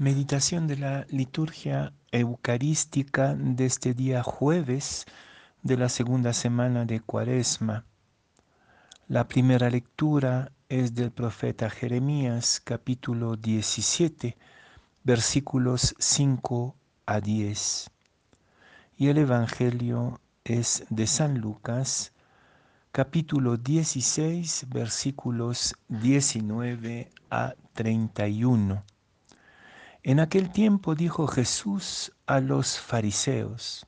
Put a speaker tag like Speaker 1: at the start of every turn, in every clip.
Speaker 1: Meditación de la liturgia eucarística de este día jueves de la segunda semana de Cuaresma. La primera lectura es del profeta Jeremías capítulo 17 versículos 5 a 10. Y el Evangelio es de San Lucas capítulo 16 versículos 19 a 31. En aquel tiempo dijo Jesús a los fariseos,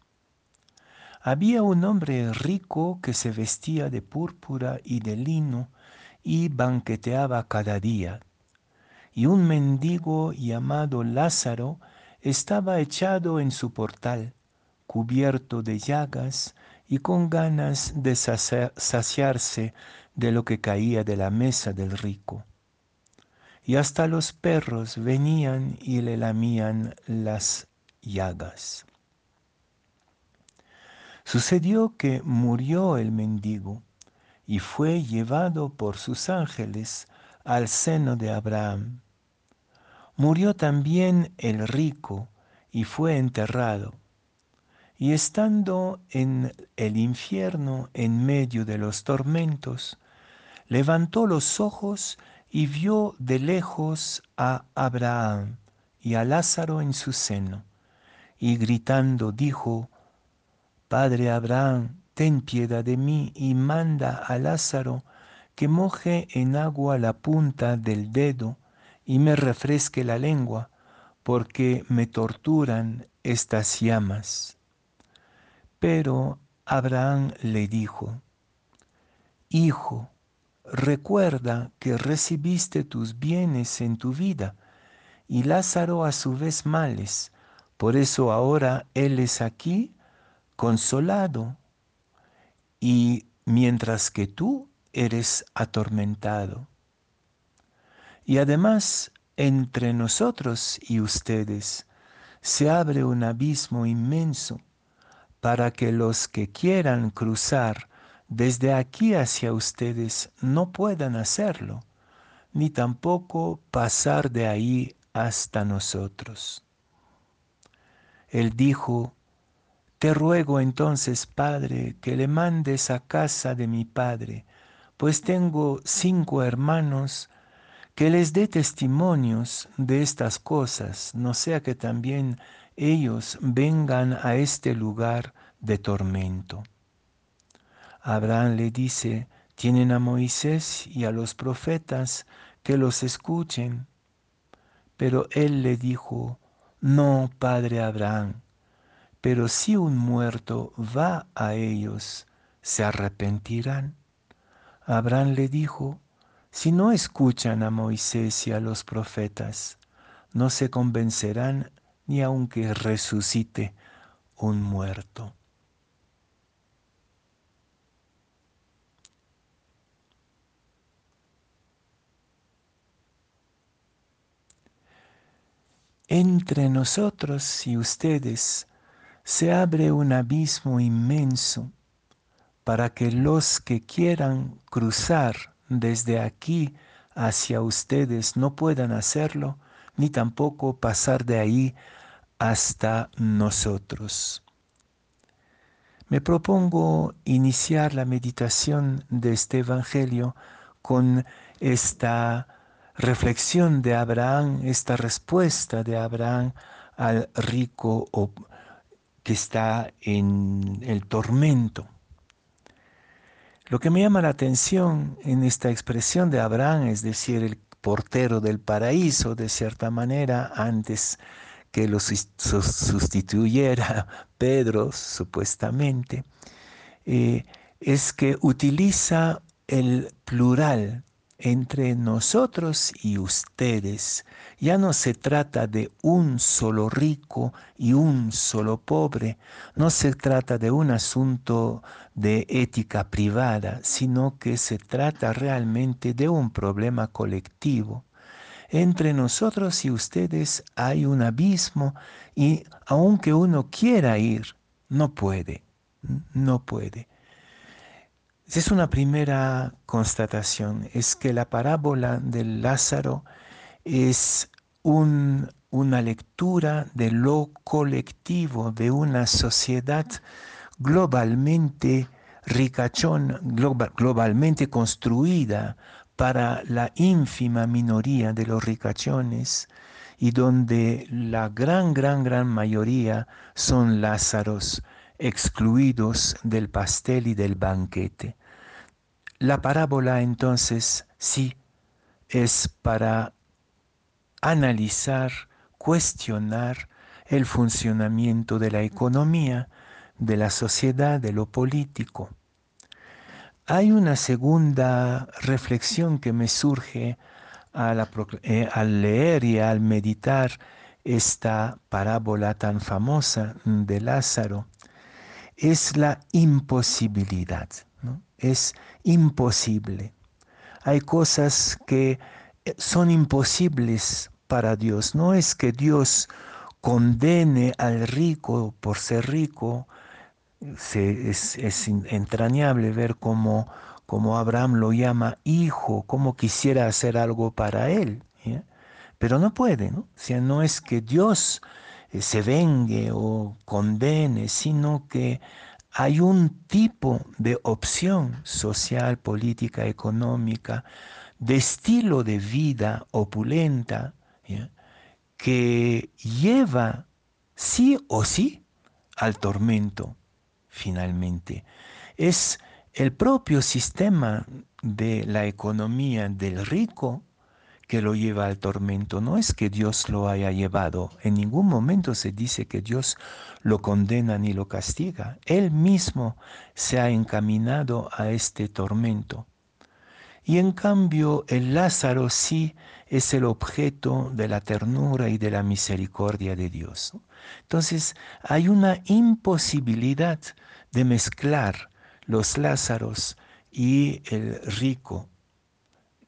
Speaker 1: había un hombre rico que se vestía de púrpura y de lino y banqueteaba cada día. Y un mendigo llamado Lázaro estaba echado en su portal, cubierto de llagas y con ganas de saciarse de lo que caía de la mesa del rico y hasta los perros venían y le lamían las llagas. Sucedió que murió el mendigo y fue llevado por sus ángeles al seno de Abraham. Murió también el rico y fue enterrado. Y estando en el infierno en medio de los tormentos, levantó los ojos y vio de lejos a Abraham y a Lázaro en su seno, y gritando dijo, Padre Abraham, ten piedad de mí y manda a Lázaro que moje en agua la punta del dedo y me refresque la lengua, porque me torturan estas llamas. Pero Abraham le dijo, Hijo, recuerda que recibiste tus bienes en tu vida y Lázaro a su vez males. Por eso ahora él es aquí consolado y mientras que tú eres atormentado. Y además entre nosotros y ustedes se abre un abismo inmenso para que los que quieran cruzar desde aquí hacia ustedes no puedan hacerlo, ni tampoco pasar de ahí hasta nosotros. Él dijo, Te ruego entonces, Padre, que le mandes a casa de mi Padre, pues tengo cinco hermanos, que les dé testimonios de estas cosas, no sea que también ellos vengan a este lugar de tormento. Abraham le dice, tienen a Moisés y a los profetas que los escuchen. Pero él le dijo, no, padre Abraham, pero si un muerto va a ellos, ¿se arrepentirán? Abraham le dijo, si no escuchan a Moisés y a los profetas, no se convencerán ni aunque resucite un muerto. Entre nosotros y ustedes se abre un abismo inmenso para que los que quieran cruzar desde aquí hacia ustedes no puedan hacerlo, ni tampoco pasar de ahí hasta nosotros. Me propongo iniciar la meditación de este Evangelio con esta reflexión de Abraham, esta respuesta de Abraham al rico que está en el tormento. Lo que me llama la atención en esta expresión de Abraham, es decir, el portero del paraíso, de cierta manera, antes que lo sustituyera Pedro, supuestamente, eh, es que utiliza el plural entre nosotros y ustedes. Ya no se trata de un solo rico y un solo pobre, no se trata de un asunto de ética privada, sino que se trata realmente de un problema colectivo. Entre nosotros y ustedes hay un abismo y aunque uno quiera ir, no puede, no puede. Es una primera constatación, es que la parábola del Lázaro es un una lectura de lo colectivo, de una sociedad globalmente ricachón, globalmente construida para la ínfima minoría de los ricachones y donde la gran, gran, gran mayoría son Lázaros excluidos del pastel y del banquete. La parábola entonces sí es para analizar, cuestionar el funcionamiento de la economía, de la sociedad, de lo político. Hay una segunda reflexión que me surge eh, al, leer y al meditar esta parábola tan famosa de Lázaro. Es la imposibilidad, es imposible. Hay cosas que eh, son imposibles para Dios. No es que Dios condene al rico por ser rico. es, entrañable ver cómo, Abraham lo llama hijo, cómo quisiera hacer algo para él. Pero no puede, ¿no? O no es que Dios eh, se vengue o condene, sino que hay un tipo de opción social, política, económica, de estilo de vida opulenta, que lleva sí o sí al tormento finalmente. Es el propio sistema de la economía del rico que lo lleva al tormento. No es que Dios lo haya llevado. En ningún momento se dice que Dios lo condena ni lo castiga. Él mismo se ha encaminado a este tormento. Y en cambio el Lázaro sí es el objeto de la ternura y de la misericordia de Dios. Entonces hay una imposibilidad de mezclar los Lázaros y el rico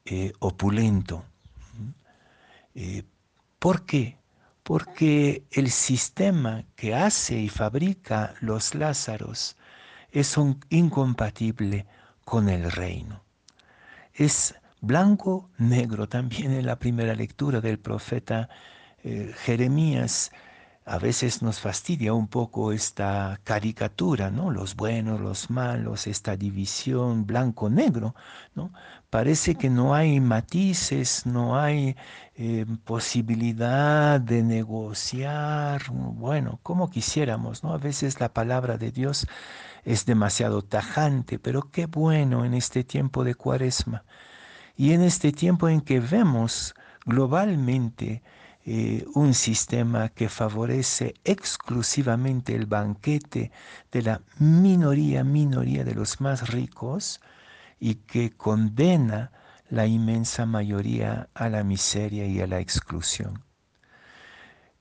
Speaker 1: eh, opulento. Eh, ¿Por qué? Porque el sistema que hace y fabrica los Lázaros es incompatible con el reino. Es blanco, negro, también en la primera lectura del profeta eh, Jeremías a veces nos fastidia un poco esta caricatura, ¿no? Los buenos, los malos, esta división blanco-negro, ¿no? Parece que no hay matices, no hay eh, posibilidad de negociar, bueno, como quisiéramos, ¿no? A veces la palabra de Dios es demasiado tajante, pero qué bueno en este tiempo de cuaresma y en este tiempo en que vemos globalmente eh, un sistema que favorece exclusivamente el banquete de la minoría, minoría de los más ricos y que condena la inmensa mayoría a la miseria y a la exclusión.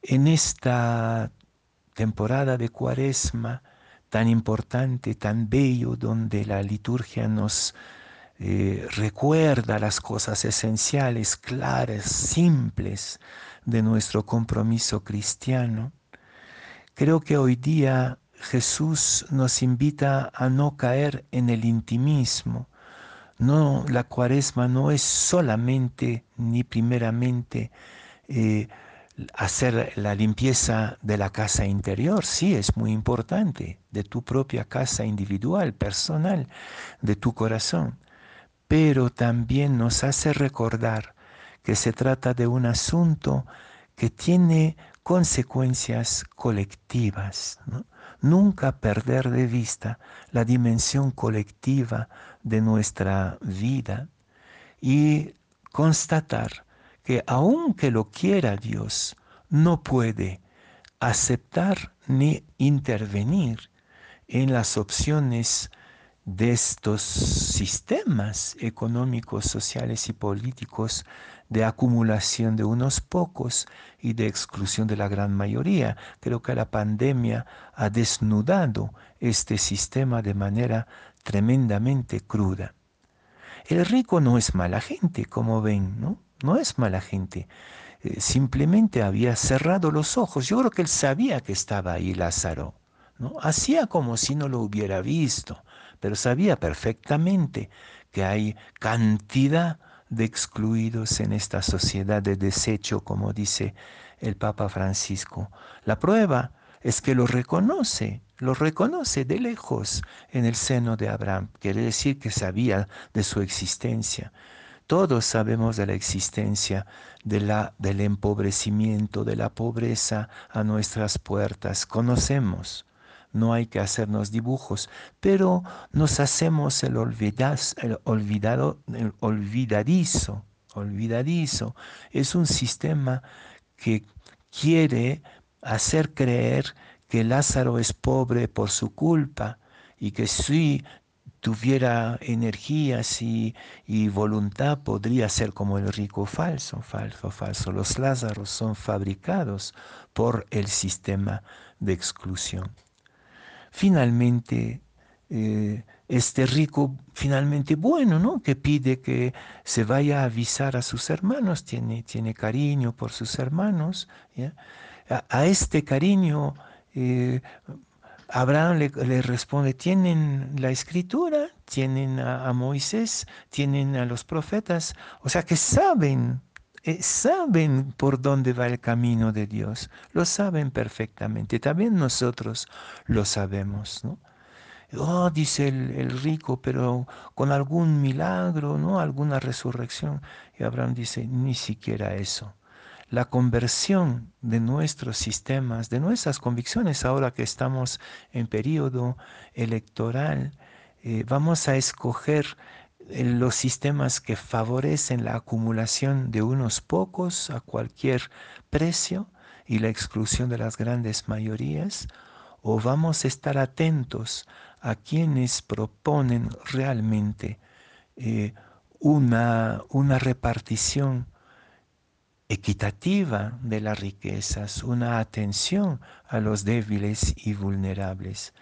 Speaker 1: En esta temporada de cuaresma tan importante, tan bello, donde la liturgia nos eh, recuerda las cosas esenciales, claras, simples, de nuestro compromiso cristiano, creo que hoy día Jesús nos invita a no caer en el intimismo. No, la cuaresma no es solamente ni primeramente eh, hacer la limpieza de la casa interior, sí es muy importante, de tu propia casa individual, personal, de tu corazón, pero también nos hace recordar que se trata de un asunto que tiene consecuencias colectivas. Nunca perder de vista la dimensión colectiva de nuestra vida y constatar que aunque lo quiera Dios, no puede aceptar ni intervenir en las opciones de estos sistemas económicos, sociales y políticos de acumulación de unos pocos y de exclusión de la gran mayoría. Creo que la pandemia ha desnudado este sistema de manera tremendamente cruda. El rico no es mala gente, como ven, ¿no? No es mala gente. Eh, simplemente había cerrado los ojos. Yo creo que él sabía que estaba ahí Lázaro. ¿no? Hacía como si no lo hubiera visto, pero sabía perfectamente que hay cantidad de excluidos en esta sociedad de desecho, como dice el Papa Francisco. La prueba es que lo reconoce, lo reconoce de lejos en el seno de Abraham. Quiere decir que sabía de su existencia. Todos sabemos de la existencia de la, del empobrecimiento, de la pobreza a nuestras puertas. Conocemos. No hay que hacernos dibujos, pero nos hacemos el, el olvidado, el olvidadizo. Es un sistema que quiere hacer creer que Lázaro es pobre por su culpa y que si tuviera energías y, y, voluntad podría ser como el rico falso, falso, falso. Los Lázaros son fabricados por el sistema de exclusión. Finalmente, eh, este rico, finalmente bueno, ¿no? Que pide que se vaya a avisar a sus hermanos, tiene, tiene cariño por sus hermanos. A, este cariño, eh, Abraham le, responde, tienen la escritura, tienen a, Moisés, tienen a los profetas, o sea que saben, eh, saben por dónde va el camino de Dios, lo saben perfectamente, también nosotros lo sabemos, ¿no? Oh, dice el, el, rico, pero con algún milagro, ¿no? Alguna resurrección. Y Abraham dice, ni siquiera eso la conversión de nuestros sistemas, de nuestras convicciones, ahora que estamos en periodo electoral, eh, vamos a escoger los sistemas que favorecen la acumulación de unos pocos a cualquier precio y la exclusión de las grandes mayorías, o vamos a estar atentos a quienes proponen realmente eh, una, una repartición equitativa de las riquezas, una atención a los débiles y vulnerables.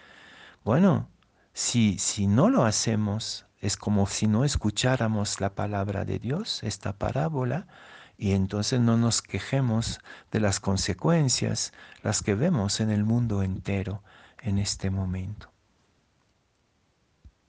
Speaker 1: Bueno, si, si no lo hacemos, es como si no escucháramos la palabra de Dios, esta parábola, y entonces no nos quejemos de las consecuencias, las que vemos en el mundo entero en este momento.